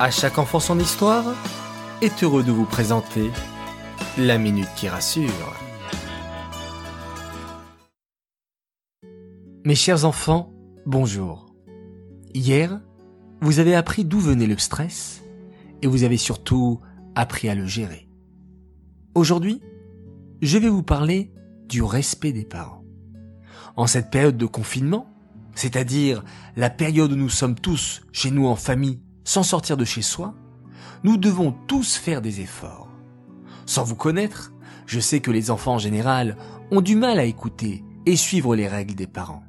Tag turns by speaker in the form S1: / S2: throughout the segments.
S1: À chaque enfant son histoire est heureux de vous présenter la minute qui rassure. Mes chers enfants, bonjour. Hier, vous avez appris d'où venait le stress et vous avez surtout appris à le gérer. Aujourd'hui, je vais vous parler du respect des parents. En cette période de confinement, c'est-à-dire la période où nous sommes tous chez nous en famille sans sortir de chez soi, nous devons tous faire des efforts. Sans vous connaître, je sais que les enfants en général ont du mal à écouter et suivre les règles des parents.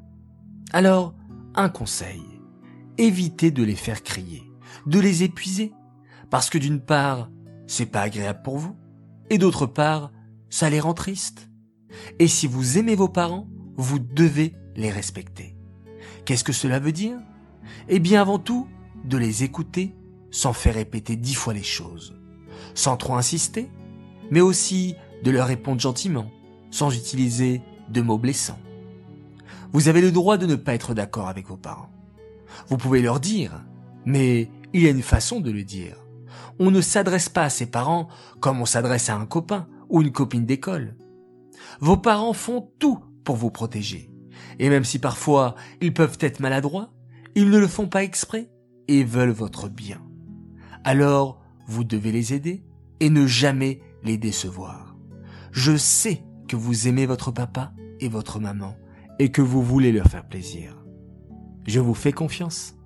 S1: Alors, un conseil. Évitez de les faire crier, de les épuiser, parce que d'une part, c'est pas agréable pour vous, et d'autre part, ça les rend tristes. Et si vous aimez vos parents, vous devez les respecter. Qu'est-ce que cela veut dire? Eh bien avant tout, de les écouter sans faire répéter dix fois les choses, sans trop insister, mais aussi de leur répondre gentiment, sans utiliser de mots blessants. Vous avez le droit de ne pas être d'accord avec vos parents. Vous pouvez leur dire, mais il y a une façon de le dire. On ne s'adresse pas à ses parents comme on s'adresse à un copain ou une copine d'école. Vos parents font tout pour vous protéger. Et même si parfois ils peuvent être maladroits, ils ne le font pas exprès veulent votre bien. Alors, vous devez les aider et ne jamais les décevoir. Je sais que vous aimez votre papa et votre maman et que vous voulez leur faire plaisir. Je vous fais confiance.